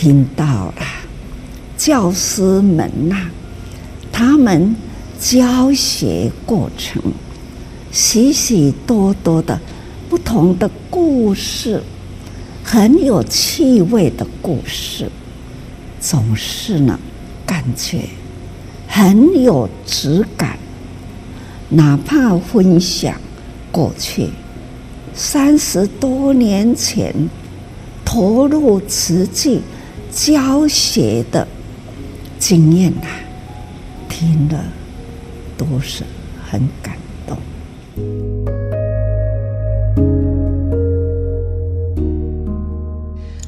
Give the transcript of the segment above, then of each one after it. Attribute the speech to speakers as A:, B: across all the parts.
A: 听到了教师们呐、他们教学过程许许多多的不同的故事，很有趣味的故事，总是呢，感觉很有质感。哪怕分享过去三十多年前投入瓷器教学的经验呐，听了都是很感动。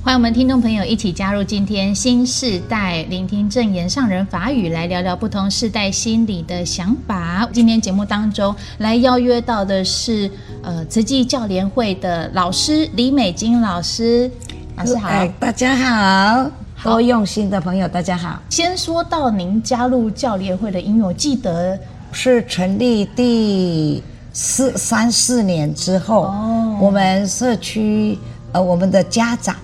B: 欢迎我们听众朋友一起加入今天新世代，聆听证言上人法语，来聊聊不同世代心理的想法。今天节目当中来邀约到的是呃慈济教联会的老师李美金老师，老师好，
C: 哎，大家好，多用心的朋友大家好。
B: 先说到您加入教练会的因缘，我记得
C: 是成立第四三四年之后，哦，我们社区呃我们的家长。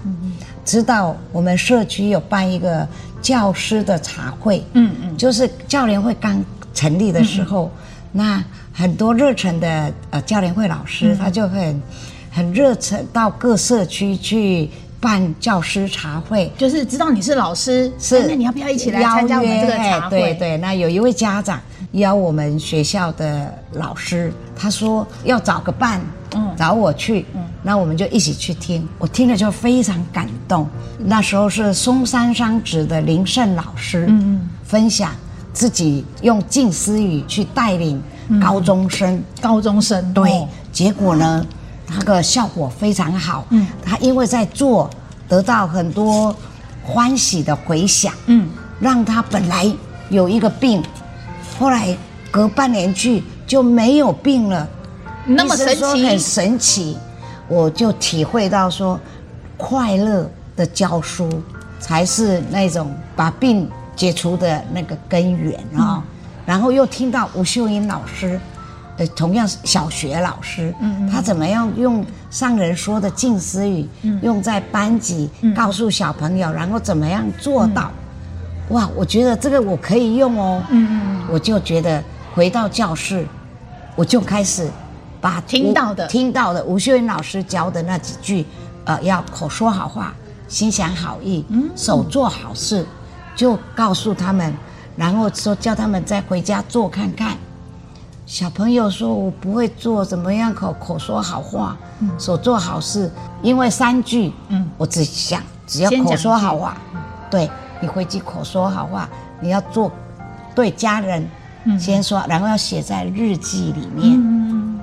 C: 知道我们社区有办一个教师的茶会，嗯嗯，就是教练会刚成立的时候，那很多热忱的呃教练会老师，嗯、他就很很热忱到各社区去办教师茶会，
B: 就是知道你是老师，是那你要不要一起来参加我们这个茶会？
C: 对对，那有一位家长邀我们学校的老师，他说要找个伴。嗯，找我去，嗯，那我们就一起去听。我听了就非常感动。那时候是松山商职的林胜老师，嗯嗯，分享自己用静思语去带领高中生，嗯、
B: 高中生
C: 对、哦，结果呢，那个效果非常好。嗯，他因为在做，得到很多欢喜的回响。嗯，让他本来有一个病，后来隔半年去就没有病了。
B: 那么神奇，
C: 很神奇，我就体会到说，快乐的教书才是那种把病解除的那个根源啊。然后又听到吴秀英老师，呃，同样是小学老师，嗯，他怎么样用上人说的近思语，嗯用在班级告诉小朋友，然后怎么样做到？哇，我觉得这个我可以用哦，嗯嗯，我就觉得回到教室，我就开始。把
B: 听到的
C: 听到的吴秀英老师教的那几句，呃，要口说好话，心想好意，嗯，手做好事，就告诉他们，然后说叫他们再回家做看看。小朋友说：“我不会做，怎么样口口说好话，嗯，手做好事？因为三句，嗯，我只想只要口说好话，对，你回去口说好话，你要做对家人，嗯，先说，然后要写在日记里面。嗯”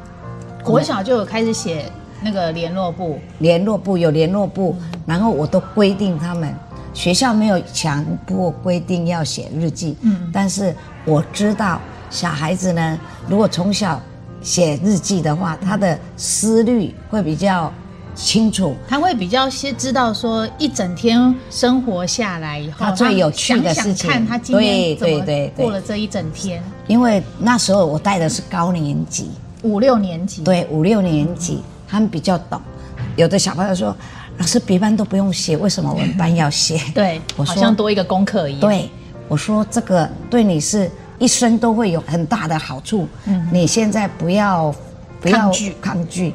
B: 国小就有开始写那个联络簿，
C: 联络簿有联络簿，然后我都规定他们学校没有强迫规定要写日记，嗯，但是我知道小孩子呢，如果从小写日记的话，他的思虑会比较清楚，
B: 他会比较先知道说一整天生活下来以后，
C: 他最有趣的事情，
B: 看他今天怎么过了这一整天。
C: 因为那时候我带的是高年级。
B: 五六年级，
C: 对，五六年级，他们比较懂。有的小朋友说：“老师，别班都不用写，为什么我们班要写？”
B: 对，我说好像多一个功课一样。
C: 对，我说这个对你是一生都会有很大的好处。嗯，你现在不要不要抗拒，抗拒，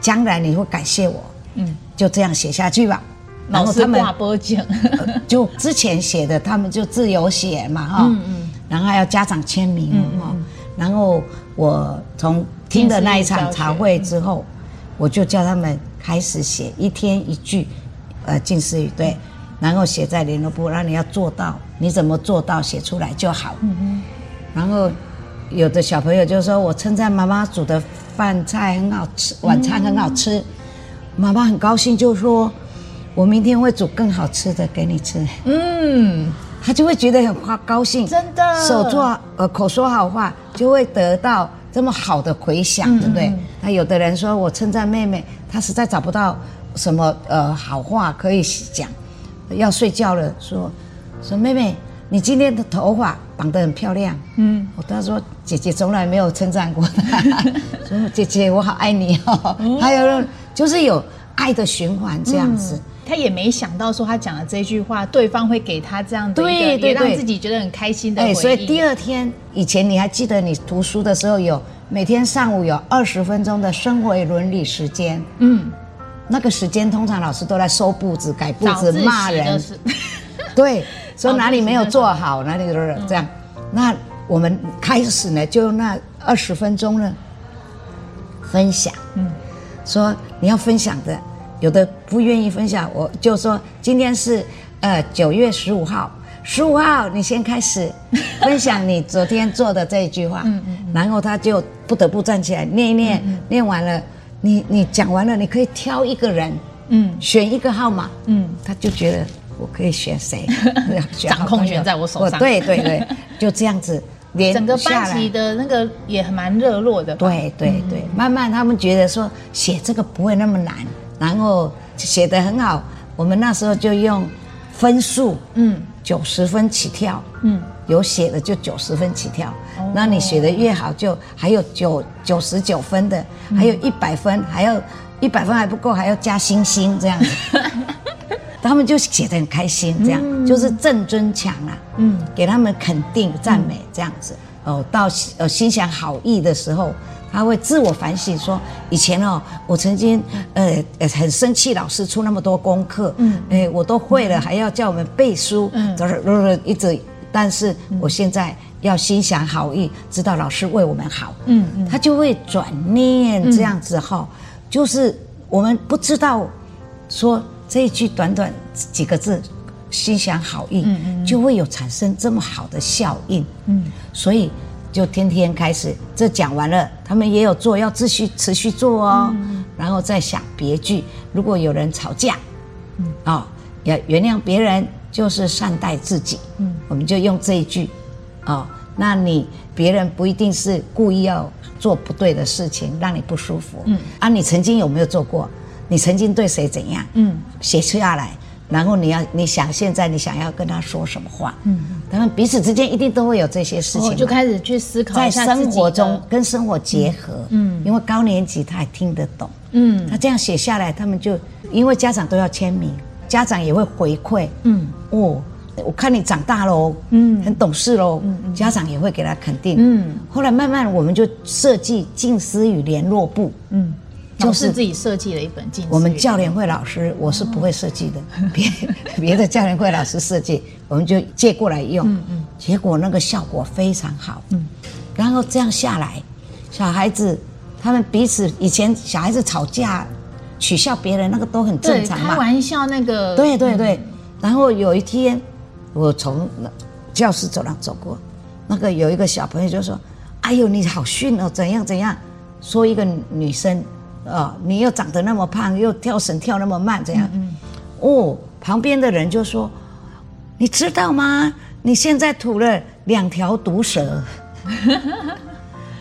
C: 将来你会感谢我。嗯，就这样写下去吧。
B: 然后他们挂波奖，
C: 就之前写的，他们就自由写嘛，哈。嗯嗯。然后还要家长签名，哈。然后我从听的那一场茶会之后，我就叫他们开始写一天一句，呃，近似语对，然后写在联络簿，让你要做到，你怎么做到写出来就好。嗯嗯，然后有的小朋友就说，我称赞妈妈煮的饭菜很好吃，晚餐很好吃，妈妈很高兴，就说我明天会煮更好吃的给你吃。嗯。他就会觉得很花高兴，
B: 真的，
C: 手做呃口说好话，就会得到这么好的回响，嗯、对不对？那有的人说我称赞妹妹，她实在找不到什么呃好话可以讲，要睡觉了，说说妹妹，你今天的头发绑得很漂亮。嗯，我他说姐姐从来没有称赞过她，说姐姐我好爱你哦。还有就是有爱的循环这样子。嗯。
B: 他也没想到说他讲的这句话，对方会给他这样的一个，
C: 对对对，
B: 让自己觉得很开心的回。
C: 所以第二天以前你还记得你读书的时候有每天上午有二十分钟的生活伦理时间，嗯，那个时间通常老师都在收布子、改布子、骂人，对，说哪里没有做好，哪里都是这样。那我们开始呢，就用那二十分钟呢分享，嗯，说你要分享的。有的不愿意分享，我就说今天是呃九月十五号，十五号你先开始分享你昨天做的这一句话，嗯嗯，然后他就不得不站起来念一念，念完了，你你讲完了，你可以挑一个人，嗯，选一个号码，嗯，他就觉得我可以选谁，
B: 掌控权在我手上，
C: 对对对，就这样子连
B: 整个班级的那个也蛮热络的，
C: 对对对，慢慢他们觉得说写这个不会那么难。然后写得很好，我们那时候就用分数，嗯，九十分起跳，嗯，有写的就九十分起跳，哦、那你写的越好，就还有九九十九分的，嗯、还有一百分，还要一百分还不够，还要加星星这样子，他们就写得很开心，这样、嗯、就是正尊强啊，嗯，给他们肯定赞美这样子，哦，到呃心想好意的时候。他会自我反省说：“以前哦，我曾经呃很生气，老师出那么多功课，嗯，哎，我都会了，还要叫我们背书，嗯，就是一直，但是我现在要心想好意，知道老师为我们好，嗯嗯，他就会转念这样子哈，就是我们不知道说这一句短短几个字，心想好意，嗯嗯，就会有产生这么好的效应，嗯，所以。”就天天开始，这讲完了，他们也有做，要继续持续做哦。嗯、然后再想别句，如果有人吵架，嗯，哦，要原谅别人就是善待自己，嗯，我们就用这一句，哦，那你别人不一定是故意要做不对的事情让你不舒服，嗯，啊，你曾经有没有做过？你曾经对谁怎样？嗯，写下来。然后你要你想现在你想要跟他说什么话？嗯，他们彼此之间一定都会有这些事情，
B: 就开始去思考
C: 在生活中跟生活结合。嗯，因为高年级他也听得懂。嗯，他这样写下来，他们就因为家长都要签名，家长也会回馈。嗯，哦，我看你长大喽，嗯，很懂事喽。嗯，家长也会给他肯定。嗯，后来慢慢我们就设计近思语联络部。嗯。
B: 就是自己设计了一本经。
C: 我们教联会老师，我是不会设计的，别别的教联会老师设计，我们就借过来用。嗯嗯。结果那个效果非常好。嗯。然后这样下来，小孩子他们彼此以前小孩子吵架，取笑别人那个都很正常嘛。
B: 开玩笑那个。
C: 对对对。然后有一天，我从教室走廊走过，那个有一个小朋友就说：“哎呦，你好逊哦，怎样怎样？”说一个女生。哦，你又长得那么胖，又跳绳跳那么慢，这样？嗯嗯、哦，旁边的人就说：“你知道吗？你现在吐了两条毒蛇。”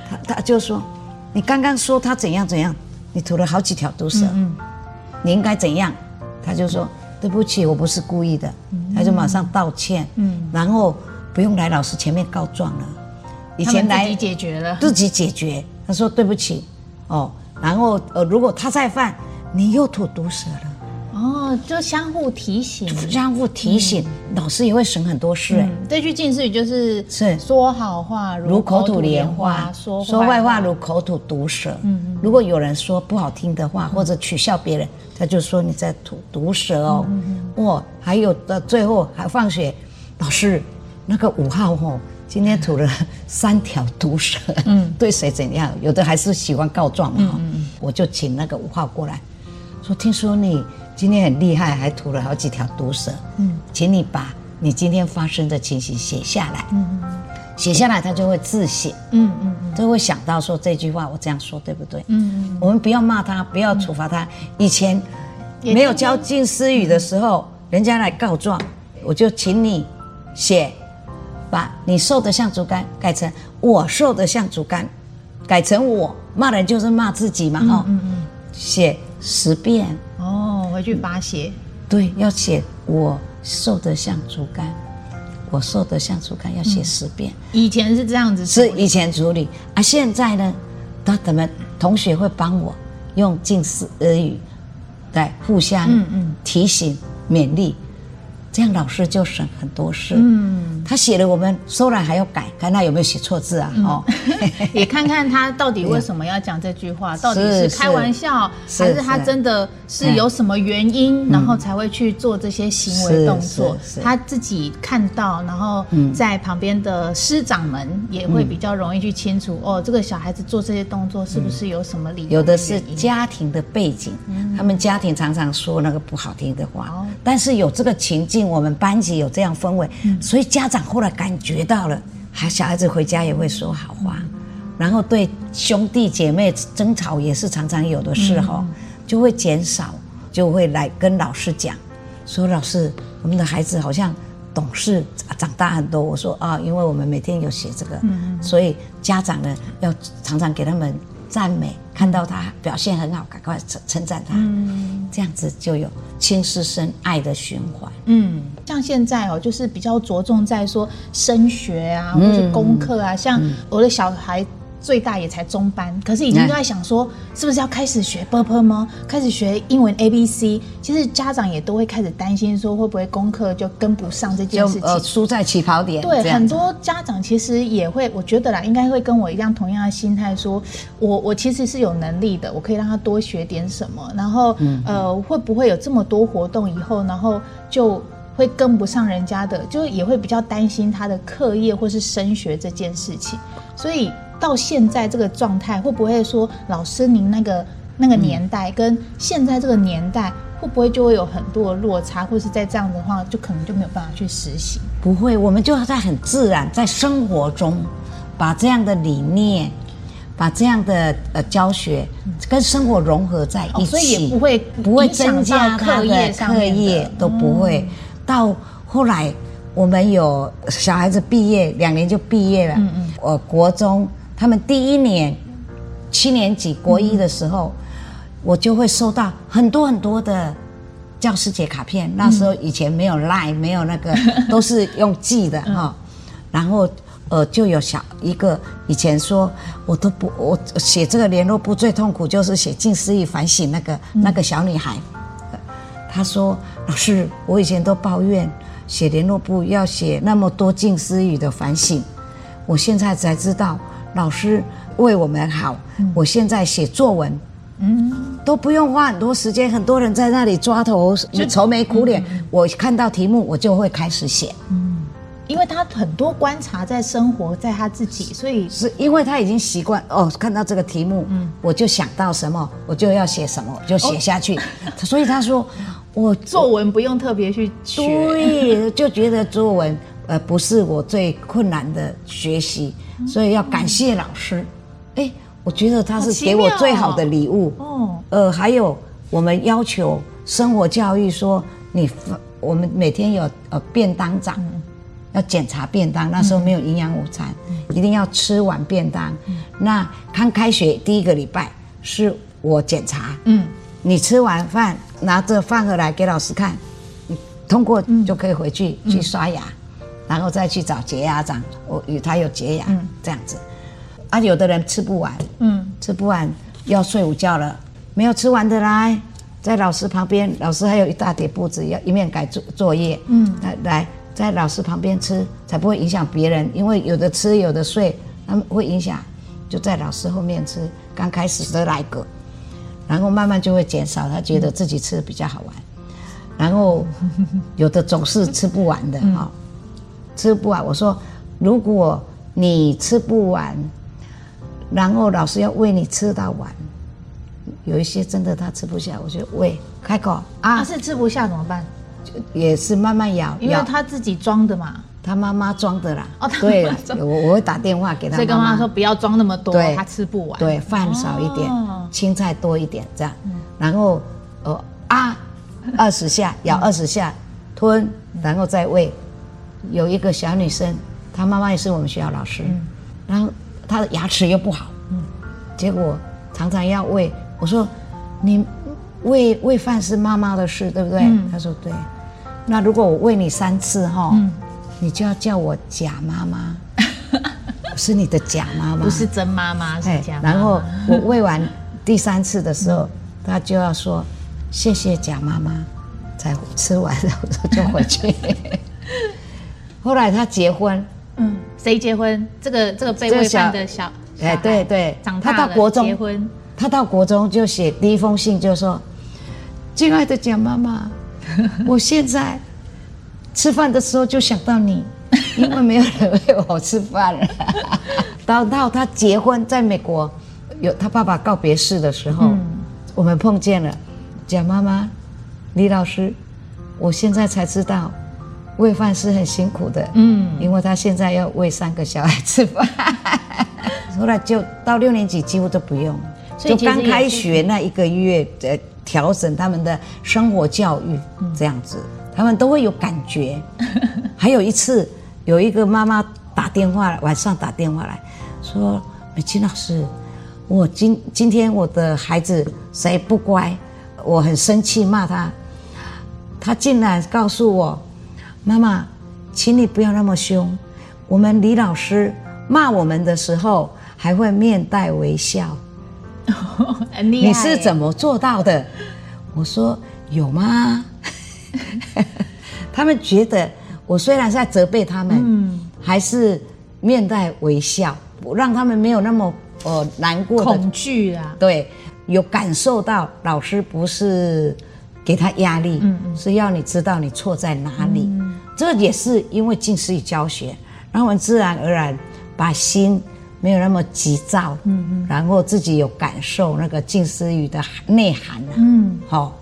C: 他他就说：“你刚刚说他怎样怎样，你吐了好几条毒蛇，你应该怎样？”他就说：“对不起，我不是故意的。嗯”他就马上道歉，嗯、然后不用来老师前面告状了。以前来
B: 自己解决了，
C: 自己解决。他说：“对不起，哦。”然后，呃，如果他再犯，你又吐毒舌了。
B: 哦，就相互提醒，
C: 相互提醒，嗯、老师也会省很多事。嗯、
B: 这句近似语就是：是说好话如口吐莲花，说
C: 说坏话如口吐毒舌。嗯嗯。如果有人说不好听的话，或者取笑别人，他就说你在吐毒舌哦。嗯嗯。哇，还有的最后还放学，老师那个五号哦。今天吐了三条毒蛇，嗯，对谁怎样？有的还是喜欢告状嘛，嗯嗯嗯，我就请那个五号过来，说听说你今天很厉害，还吐了好几条毒蛇，嗯，请你把你今天发生的情形写下来，嗯嗯，写下来他就会自省，嗯嗯，就会想到说这句话我这样说对不对？嗯嗯，我们不要骂他，不要处罚他。以前没有教静思语的时候，人家来告状，我就请你写。把你瘦得像竹竿改成我瘦得像竹竿，改成我骂人就是骂自己嘛哈，嗯嗯嗯，写十遍。
B: 哦，回去罚写，
C: 对，要写我瘦得像竹竿，我瘦得像竹竿，要写十遍。
B: 以前是这样子，
C: 是以前处理。啊，现在呢，他怎么同学会帮我用近似俄语，来互相嗯嗯。提醒勉励。这样老师就省很多事。嗯，他写了，我们收来还要改，看他有没有写错字啊？哦，
B: 也看看他到底为什么要讲这句话，到底是开玩笑，还是他真的是有什么原因，然后才会去做这些行为动作。他自己看到，然后在旁边的师长们也会比较容易去清楚哦，这个小孩子做这些动作是不是有什么理由？
C: 有的是家庭的背景，他们家庭常常说那个不好听的话，但是有这个情境。我们班级有这样氛围，所以家长后来感觉到了，还小孩子回家也会说好话，然后对兄弟姐妹争吵也是常常有的时候，就会减少，就会来跟老师讲，说老师，我们的孩子好像懂事，长大很多。我说啊，因为我们每天有写这个，所以家长呢要常常给他们。赞美，看到他表现很好，赶快称称赞他，嗯，这样子就有亲师生爱的循环。
B: 嗯，像现在哦，就是比较着重在说升学啊，或者功课啊，像我的小孩。最大也才中班，可是已经都在想说，是不是要开始学 ㄅㄆ 吗？开始学英文 A B C。其实家长也都会开始担心，说会不会功课就跟不上这件事情，
C: 呃，输在起跑点。
B: 对，很多家长其实也会，我觉得啦，应该会跟我一样同样的心态，说我我其实是有能力的，我可以让他多学点什么。然后呃，会不会有这么多活动以后，然后就会跟不上人家的，就也会比较担心他的课业或是升学这件事情，所以。到现在这个状态，会不会说老师您那个那个年代跟现在这个年代，会不会就会有很多的落差，或是在这样的话，就可能就没有办法去实行？
C: 不会，我们就要在很自然在生活中，把这样的理念，把这样的呃教学跟生活融合在一起，
B: 所以也不会
C: 不会增加课业课业都不会。到后来我们有小孩子毕业两年就毕业了，嗯嗯，我国中。他们第一年七年级国一的时候，我就会收到很多很多的教师节卡片。那时候以前没有 Line，没有那个，都是用寄的哈。然后呃，就有小一个以前说，我都不我写这个联络簿最痛苦就是写静思语反省那个那个小女孩。她说：“老师，我以前都抱怨写联络簿要写那么多静思语的反省，我现在才知道。”老师为我们好，我现在写作文，嗯，都不用花很多时间。很多人在那里抓头，愁眉苦脸。我看到题目，我就会开始写。嗯，
B: 因为他很多观察在生活，在他自己，所以
C: 是因为他已经习惯哦，看到这个题目，嗯，我就想到什么，我就要写什么，就写下去。所以他说，我
B: 作文不用特别去学，
C: 对，就觉得作文呃不是我最困难的学习。所以要感谢老师，哎，我觉得他是给我最好的礼物。哦，呃，还有我们要求生活教育说，你我们每天有呃便当长，要检查便当。那时候没有营养午餐，一定要吃完便当。那刚开学第一个礼拜是我检查，嗯，你吃完饭拿着饭盒来给老师看，你通过就可以回去去刷牙。然后再去找洁牙长，我与他有洁牙，嗯、这样子，啊，有的人吃不完，嗯，吃不完要睡午觉了，没有吃完的来，在老师旁边，老师还有一大叠簿子要一面改作作业，嗯，来来在老师旁边吃，才不会影响别人，因为有的吃有的睡，他们会影响，就在老师后面吃，刚开始的来个，然后慢慢就会减少，他觉得自己吃的比较好玩，然后有的总是吃不完的哈。嗯吃不完，我说，如果你吃不完，然后老师要喂你吃到完，有一些真的他吃不下，我就喂开口啊。
B: 他是吃不下怎么办？
C: 就也是慢慢咬，
B: 因为他自己装的嘛。
C: 他妈妈装的啦。哦，对，我我会打电话给他妈妈。
B: 所以跟妈妈说不要装那么多，对他吃不完。
C: 对，饭少一点，哦、青菜多一点，这样。然后呃啊，二十下咬二十下，吞，然后再喂。有一个小女生，她妈妈也是我们学校老师，嗯、然后她的牙齿又不好，嗯、结果常常要喂。我说：“你喂喂饭是妈妈的事，对不对？”她、嗯、说：“对。”那如果我喂你三次哈，嗯、你就要叫我假妈妈，是你的假妈妈，
B: 不是真妈妈，是假妈妈。
C: 然后我喂完第三次的时候，她、嗯、就要说：“谢谢假妈妈。”才吃完然后就回去。后来他结婚，
B: 嗯，谁结婚？这个这个被喂饭的小，
C: 哎，对对，
B: 长大
C: 他到国中
B: 结婚，
C: 他到国中就写第一封信，就说：“亲爱的蒋妈妈，我现在吃饭的时候就想到你，因为没有人喂我吃饭了。”到到他结婚，在美国有他爸爸告别式的时候，嗯、我们碰见了蒋妈妈、李老师，我现在才知道。喂饭是很辛苦的，嗯，因为他现在要喂三个小孩吃饭，后来就到六年级几乎都不用，就刚开学那一个月，呃，调整他们的生活教育这样子，他们都会有感觉。还有一次，有一个妈妈打电话，晚上打电话来说：“美琴老师，我今今天我的孩子谁不乖，我很生气骂他，他竟然告诉我。”妈妈，请你不要那么凶。我们李老师骂我们的时候，还会面带微笑。你是怎么做到的？我说有吗？他们觉得我虽然在责备他们，嗯、还是面带微笑，让他们没有那么呃难过、
B: 恐惧啊。
C: 对，有感受到老师不是给他压力，嗯嗯，是要你知道你错在哪里。嗯这也是因为静思语教学，然后我们自然而然把心没有那么急躁，嗯嗯，然后自己有感受那个近思语的内涵啊，嗯，好，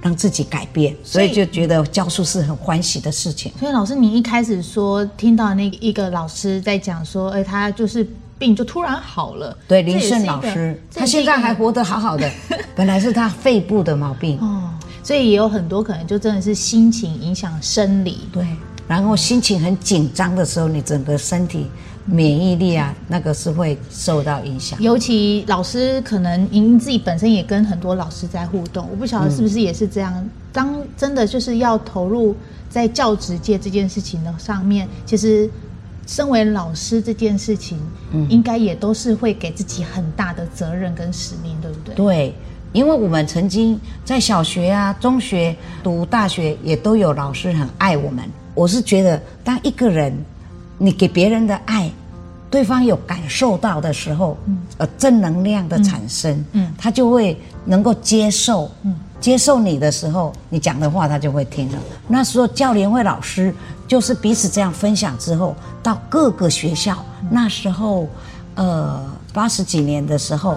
C: 让自己改变，所以就觉得教书是很欢喜的事情。
B: 所以老师，你一开始说听到那一个老师在讲说，哎，他就是病就突然好了，
C: 对，林胜老师，他现在还活得好好的，本来是他肺部的毛病哦。
B: 所以也有很多可能就真的是心情影响生理，
C: 对。然后心情很紧张的时候，你整个身体免疫力啊，那个是会受到影响。
B: 尤其老师可能您自己本身也跟很多老师在互动，我不晓得是不是也是这样。嗯、当真的就是要投入在教职界这件事情的上面，其实身为老师这件事情，嗯，应该也都是会给自己很大的责任跟使命，对不对？
C: 对。因为我们曾经在小学啊、中学读大学，也都有老师很爱我们。我是觉得，当一个人你给别人的爱，对方有感受到的时候，呃，正能量的产生，嗯，他就会能够接受，嗯，接受你的时候，你讲的话他就会听了。那时候教联会老师就是彼此这样分享之后，到各个学校，那时候，呃，八十几年的时候。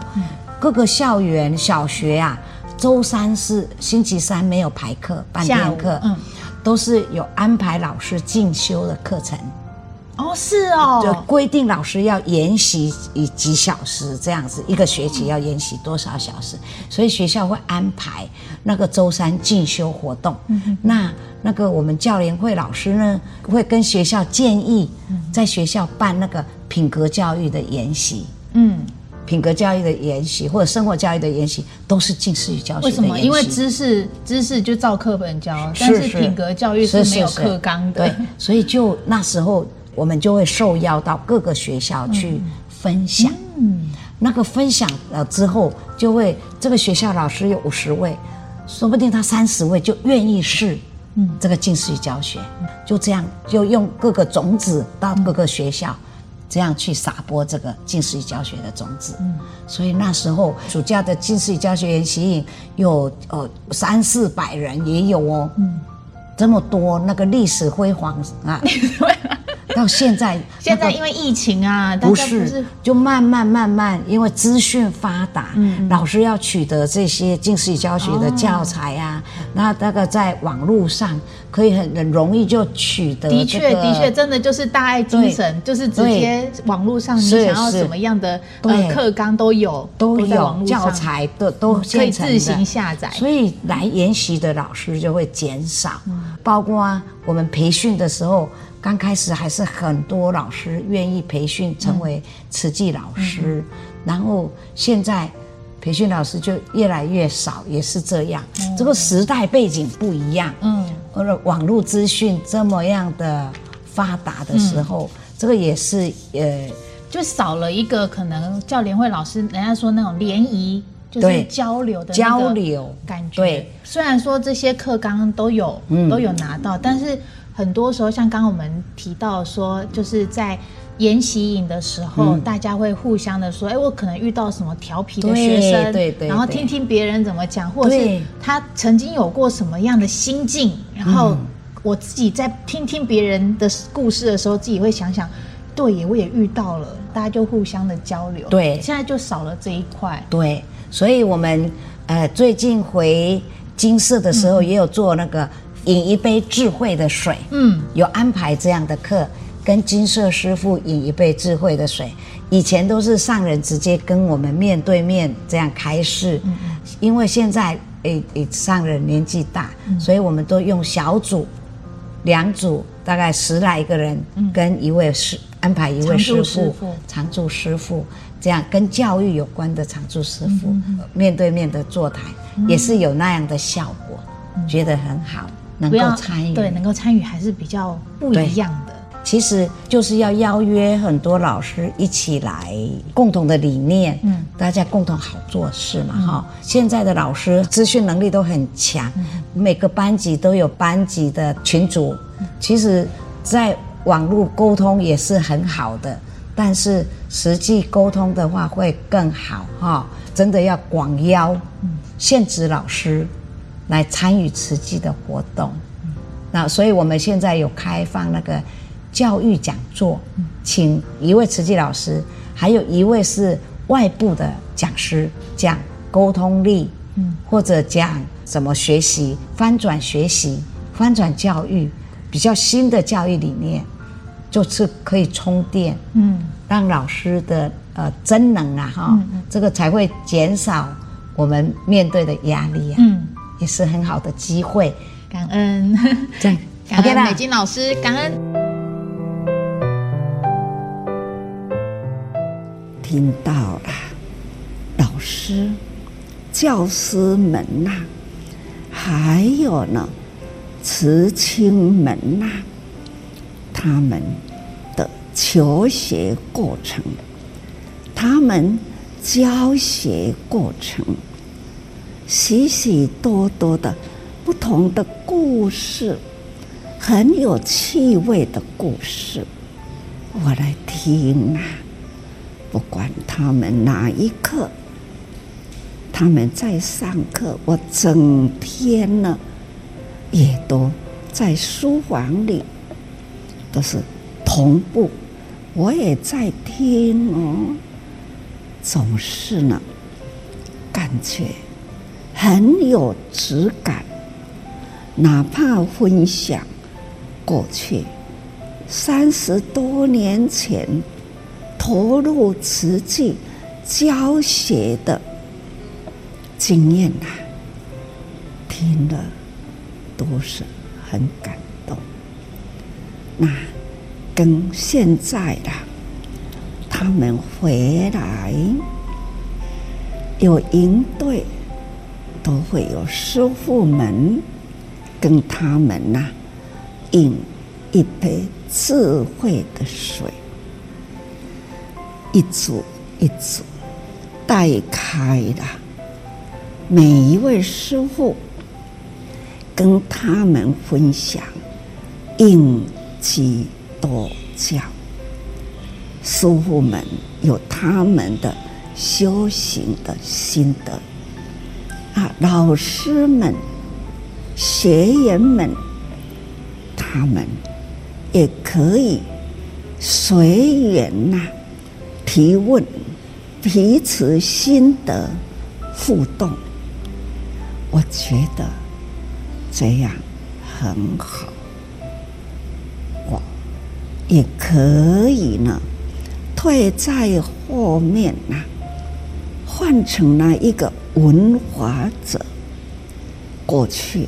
C: 各个校园小学、啊，周三是星期三没有排课，半天课，嗯，都是有安排老师进修的课程。
B: 哦，是哦，
C: 就规定老师要研习以几小时这样子，一个学期要研习多少小时，所以学校会安排那个周三进修活动。嗯，那那个我们教联会老师呢，会跟学校建议，在学校办那个品格教育的研习。嗯。品格教育的研习或者生活教育的研习，都是近似于教学。为什么？
B: 因为知识知识就照课本教，但是品格教育是没有课纲的。
C: 对，所以就那时候我们就会受邀到各个学校去分享。嗯，那个分享了之后，就会这个学校老师有五十位，说不定他三十位就愿意试。嗯，这个近似于教学，就这样就用各个种子到各个学校。这样去撒播这个近视语教学的种子，嗯，所以那时候暑假的近视语教学研习营有呃三四百人也有哦，嗯，这么多那个历史辉煌啊。到现在，
B: 现在因为疫情啊，
C: 不是，就慢慢慢慢，因为资讯发达，嗯，老师要取得这些近视语教学的教材啊，那那个在网络上可以很很容易就取得。
B: 的确，的确，真的就是大爱精神，就是直接网络上你想要什么样的呃课纲都有，
C: 都有教材都都
B: 可以自行下载，
C: 所以来研习的老师就会减少，包括我们培训的时候。刚开始还是很多老师愿意培训成为慈济老师，嗯、然后现在培训老师就越来越少，也是这样。嗯、这个时代背景不一样，嗯，或者网络资讯这么样的发达的时候，嗯、这个也是呃，
B: 就少了一个可能教联会老师，人家说那种联谊。就是交流的
C: 交流
B: 感觉。
C: 对，
B: 虽然说这些课刚刚都有、嗯、都有拿到，但是很多时候像刚刚我们提到说，就是在研习营的时候、嗯，大家会互相的说，哎，我可能遇到什么调皮的学生，
C: 对对，对，
B: 然后听听别人怎么讲，或者是他曾经有过什么样的心境，然后我自己在听听别人的故事的时候，自己会想想。对也，我也遇到了，大家就互相的交流。
C: 对，
B: 现在就少了这一块。
C: 对，所以我们呃最近回金色的时候，也有做那个饮一杯智慧的水。嗯，有安排这样的课，跟金色师傅饮一杯智慧的水。以前都是上人直接跟我们面对面这样开示，因为现在诶诶上人年纪大，嗯，所以我们都用小组，两组大概十来个人，跟一位师。安排一位师傅，常驻师傅，这样跟教育有关的常驻师傅、嗯、面对面的座谈、嗯，也是有那样的效果，嗯、觉得很好，能够参与，
B: 对，能够参与还是比较不一样的。
C: 其实就是要邀约很多老师一起来，共同的理念，嗯，大家共同好做事嘛，哈、嗯。现在的老师资讯能力都很强、嗯，每个班级都有班级的群组，嗯、其实，在网络沟通也是很好的，但是实际沟通的话会更好哈！真的要广邀现职老师来参与慈济的活动。那所以我们现在有开放那个教育讲座，请一位慈济老师，还有一位是外部的讲师讲沟通力，或者讲怎么学习翻转学习、翻转教育，比较新的教育理念。就是可以充电，嗯，让老师的呃真能啊哈、嗯，这个才会减少我们面对的压力啊，嗯，也是很好的机会。
B: 感恩，
C: 对，
B: 感恩美金老师，感恩。
A: 听到了，老师、教师们呐、还有呢，慈亲们呐、他们的求学过程，他们教学过程，许许多多的不同的故事，很有趣味的故事，我来听啊！不管他们哪一课，他们在上课，我整天呢也都在书房里。都是同步，我也在听哦，总是呢，感觉很有质感。哪怕分享过去三十多年前投入慈济教学的经验呐，听了都是很感动。那跟现在的他们回来有营队，都会有师傅们跟他们呐饮一杯智慧的水，一组一组带开的，每一位师傅跟他们分享应。基督教。师傅们有他们的修行的心得。啊，老师们、学员们，他们也可以随缘呐。提问，彼此心得互动，我觉得这样很好。我也可以呢，退在后面呐，换成了一个文化者。过去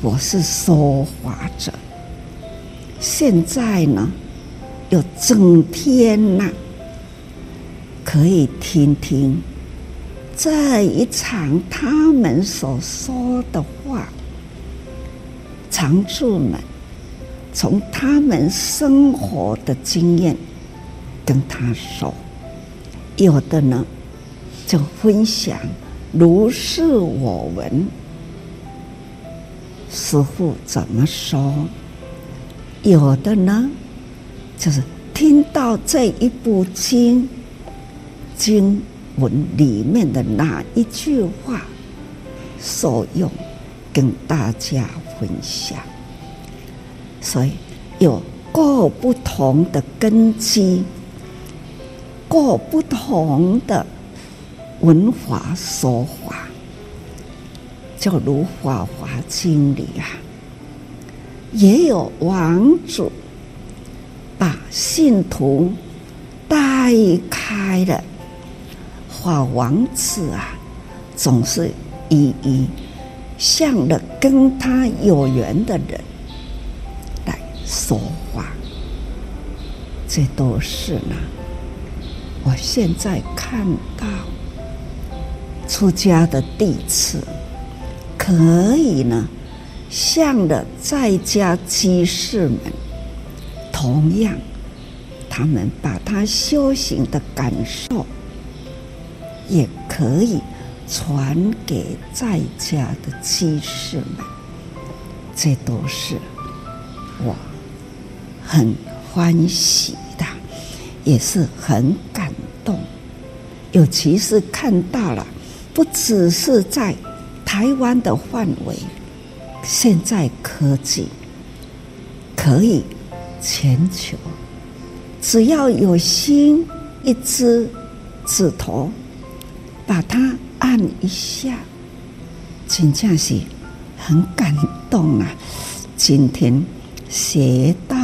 A: 我是说法者，现在呢，又整天呐，可以听听这一场他们所说的话，常住们。从他们生活的经验跟他说，有的呢就分享如是我闻。师傅怎么说？有的呢，就是听到这一部经经文里面的哪一句话受用，跟大家分享。所以有各不同的根基，各不同的文化说法。就如《法华经》里啊，也有王主把信徒带开了，法王子啊，总是一一向着跟他有缘的人来说话。这都是呢，我现在看到出家的弟子。可以呢，向着在家居士们，同样，他们把他修行的感受，也可以传给在家的居士们，这都是我很欢喜的，也是很感动，尤其是看到了，不只是在。台湾的范围，现在科技可以全球，只要有心一只指头，把它按一下，真正是很感动啊！今天学到。